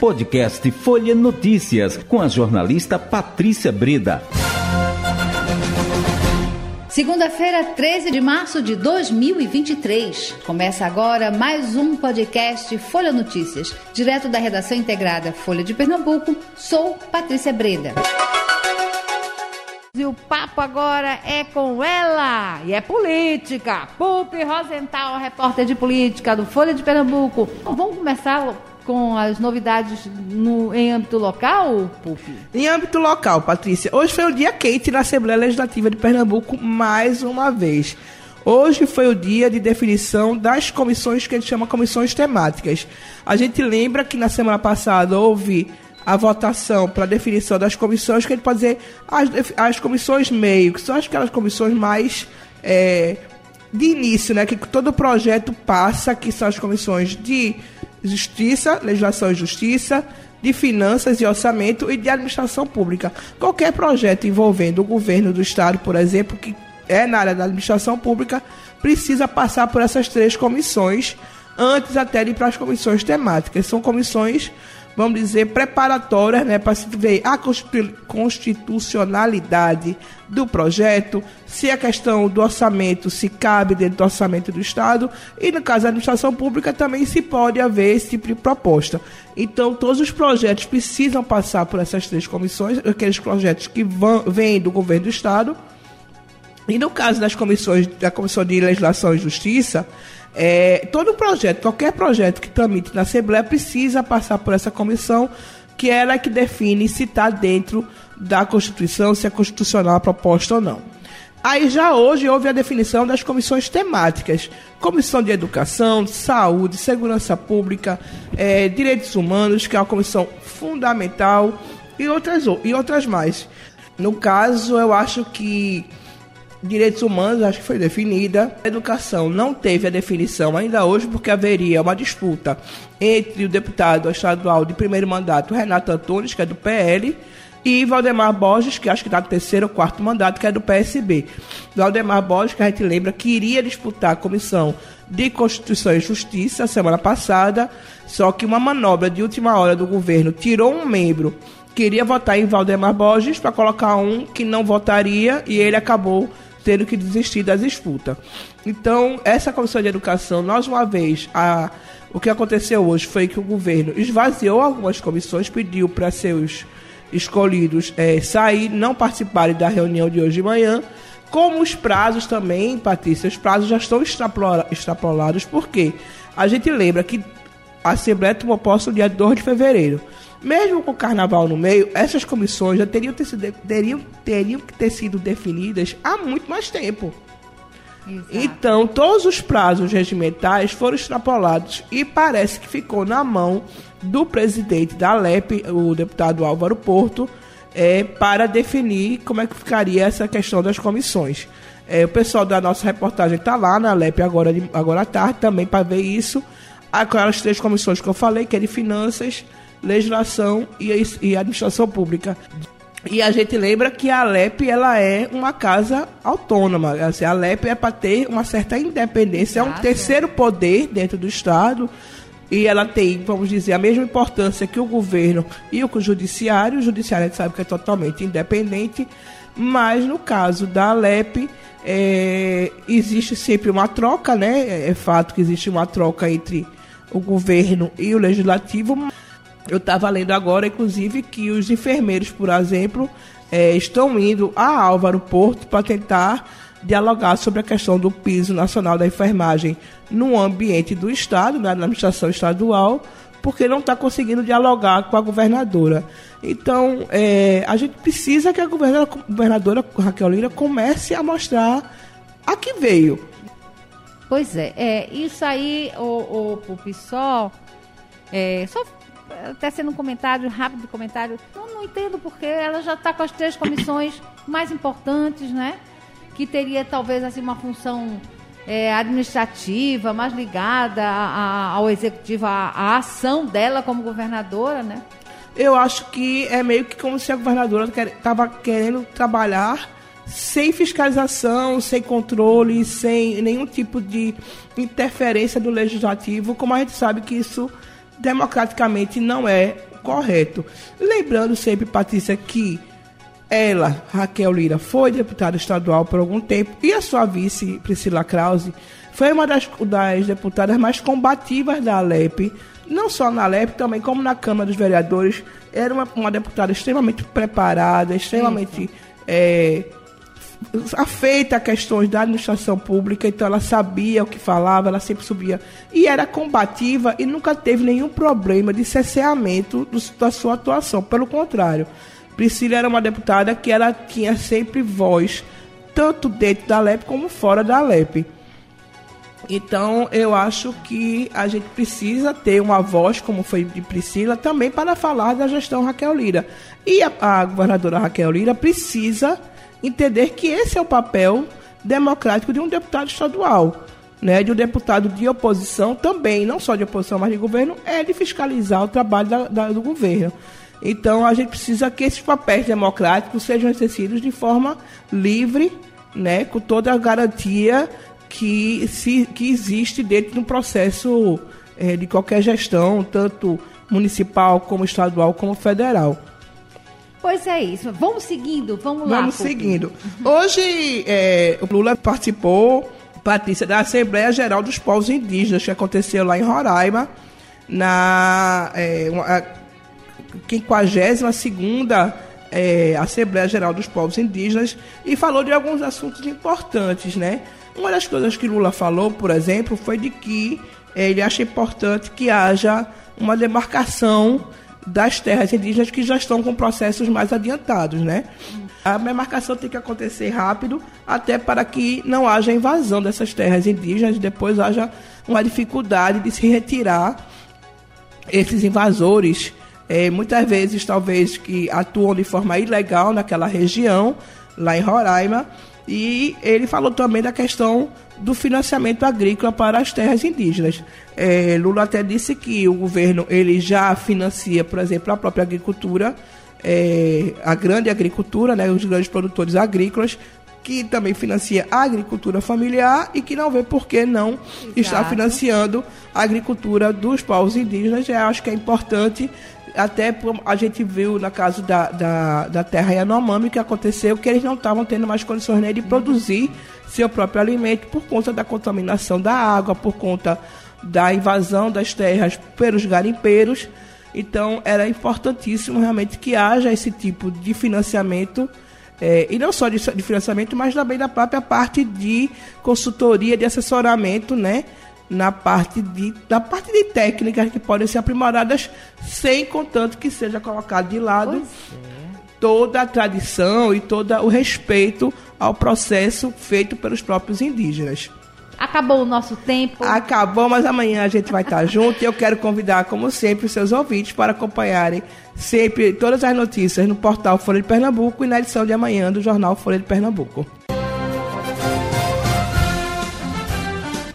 Podcast Folha Notícias, com a jornalista Patrícia Breda. Segunda-feira, 13 de março de 2023. Começa agora mais um podcast Folha Notícias, direto da redação integrada Folha de Pernambuco. Sou Patrícia Breda. E o papo agora é com ela, e é política. Pupi Rosenthal, repórter de política do Folha de Pernambuco. Vamos começar com as novidades no, em âmbito local, Pupi? Em âmbito local, Patrícia, hoje foi o dia quente na Assembleia Legislativa de Pernambuco, mais uma vez. Hoje foi o dia de definição das comissões que a gente chama comissões temáticas. A gente lembra que na semana passada houve a votação para definição das comissões, que a gente pode dizer as, as comissões meio, que são aquelas comissões mais é, de início, né, que todo projeto passa, que são as comissões de justiça, legislação e justiça, de finanças e orçamento e de administração pública. Qualquer projeto envolvendo o governo do estado, por exemplo, que é na área da administração pública, precisa passar por essas três comissões antes até de ir para as comissões temáticas. São comissões vamos dizer, preparatórias né, para se ver a constitucionalidade do projeto, se a questão do orçamento se cabe dentro do orçamento do Estado, e no caso da administração pública também se pode haver esse tipo de proposta. Então, todos os projetos precisam passar por essas três comissões, aqueles projetos que vão, vêm do governo do Estado. E no caso das comissões, da Comissão de Legislação e Justiça, é, todo projeto, qualquer projeto que tramite na Assembleia precisa passar por essa comissão, que ela é que define se está dentro da Constituição, se é constitucional a proposta ou não. Aí já hoje houve a definição das comissões temáticas. Comissão de Educação, Saúde, Segurança Pública, é, Direitos Humanos, que é uma comissão fundamental, e outras, e outras mais. No caso, eu acho que Direitos humanos, acho que foi definida. A educação não teve a definição ainda hoje, porque haveria uma disputa entre o deputado estadual de primeiro mandato, Renato Antunes, que é do PL, e Valdemar Borges, que acho que está no terceiro ou quarto mandato, que é do PSB. Valdemar Borges, que a gente lembra, queria disputar a comissão de Constituição e Justiça semana passada, só que uma manobra de última hora do governo tirou um membro queria votar em Valdemar Borges para colocar um que não votaria e ele acabou tendo que desistir das disputas. Então, essa comissão de educação, nós uma vez, a, o que aconteceu hoje foi que o governo esvaziou algumas comissões, pediu para seus escolhidos é, sair, não participarem da reunião de hoje de manhã. Como os prazos também, Patrícia, os prazos já estão extrapolados, porque a gente lembra que a Assembleia tomou posse no dia 2 de fevereiro. Mesmo com o carnaval no meio, essas comissões já teriam, ter sido, teriam, teriam que ter sido definidas há muito mais tempo. Exato. Então, todos os prazos regimentais foram extrapolados e parece que ficou na mão do presidente da LEP, o deputado Álvaro Porto, é, para definir como é que ficaria essa questão das comissões. É, o pessoal da nossa reportagem está lá na LEP agora, agora à tarde também para ver isso. Aquelas três comissões que eu falei, que é de finanças, legislação e, e administração pública. E a gente lembra que a Alep ela é uma casa autônoma. Assim, a Alep é para ter uma certa independência, é um terceiro poder dentro do Estado. E ela tem, vamos dizer, a mesma importância que o governo e o judiciário. O judiciário a gente sabe que é totalmente independente, mas no caso da Alep, é, existe sempre uma troca, né? É, é fato que existe uma troca entre o governo e o legislativo. Eu estava lendo agora, inclusive, que os enfermeiros, por exemplo, é, estão indo a Álvaro Porto para tentar dialogar sobre a questão do piso nacional da enfermagem no ambiente do Estado, na administração estadual, porque não está conseguindo dialogar com a governadora. Então, é, a gente precisa que a governadora, governadora Raquel Lira comece a mostrar a que veio. Pois é, é isso aí, o, o é, só até sendo um comentário, rápido comentário, eu não entendo porque ela já está com as três comissões mais importantes, né? Que teria talvez assim uma função é, administrativa, mais ligada a, a, ao executivo, à ação dela como governadora, né? Eu acho que é meio que como se a governadora estava quer, querendo trabalhar sem fiscalização, sem controle, sem nenhum tipo de interferência do legislativo, como a gente sabe que isso democraticamente não é correto. Lembrando sempre, Patrícia, que ela, Raquel Lira, foi deputada estadual por algum tempo e a sua vice, Priscila Krause, foi uma das, das deputadas mais combativas da Alep, não só na Alep, também como na Câmara dos Vereadores. Era uma, uma deputada extremamente preparada, extremamente é, afeita a questões da administração pública, então ela sabia o que falava, ela sempre subia. E era combativa e nunca teve nenhum problema de cesseamento do, da sua atuação. Pelo contrário, Priscila era uma deputada que ela tinha sempre voz, tanto dentro da LEP como fora da LEP. Então, eu acho que a gente precisa ter uma voz, como foi de Priscila, também para falar da gestão Raquel Lira. E a, a governadora Raquel Lira precisa entender que esse é o papel democrático de um deputado estadual, né, de um deputado de oposição também, não só de oposição, mas de governo, é de fiscalizar o trabalho da, da, do governo. Então a gente precisa que esses papéis democráticos sejam exercidos de forma livre, né, com toda a garantia que, se, que existe dentro do processo é, de qualquer gestão, tanto municipal como estadual como federal. Pois é isso. Vamos seguindo, vamos lá. Vamos seguindo. Hoje, é, o Lula participou, Patrícia, da Assembleia Geral dos Povos Indígenas, que aconteceu lá em Roraima, na é, uma, 52 é, Assembleia Geral dos Povos Indígenas, e falou de alguns assuntos importantes, né? Uma das coisas que Lula falou, por exemplo, foi de que ele acha importante que haja uma demarcação das terras indígenas que já estão com processos mais adiantados, né? A demarcação tem que acontecer rápido, até para que não haja invasão dessas terras indígenas e depois haja uma dificuldade de se retirar esses invasores, é, muitas vezes talvez que atuam de forma ilegal naquela região, lá em Roraima, e ele falou também da questão do financiamento agrícola para as terras indígenas. É, Lula até disse que o governo ele já financia, por exemplo, a própria agricultura, é, a grande agricultura, né, os grandes produtores agrícolas, que também financia a agricultura familiar e que não vê por que não Exato. estar financiando a agricultura dos povos indígenas. Eu acho que é importante até a gente viu na caso da, da, da terra Yanomami que aconteceu que eles não estavam tendo mais condições né, de produzir seu próprio alimento por conta da contaminação da água, por conta da invasão das terras pelos garimpeiros. Então era importantíssimo realmente que haja esse tipo de financiamento. É, e não só de, de financiamento, mas também da própria parte de consultoria, de assessoramento, né? Na parte de, da parte de técnicas que podem ser aprimoradas, sem contanto que seja colocado de lado é. toda a tradição e todo o respeito ao processo feito pelos próprios indígenas. Acabou o nosso tempo. Acabou, mas amanhã a gente vai estar junto e eu quero convidar, como sempre, os seus ouvintes para acompanharem sempre todas as notícias no portal Folha de Pernambuco e na edição de amanhã do jornal Folha de Pernambuco.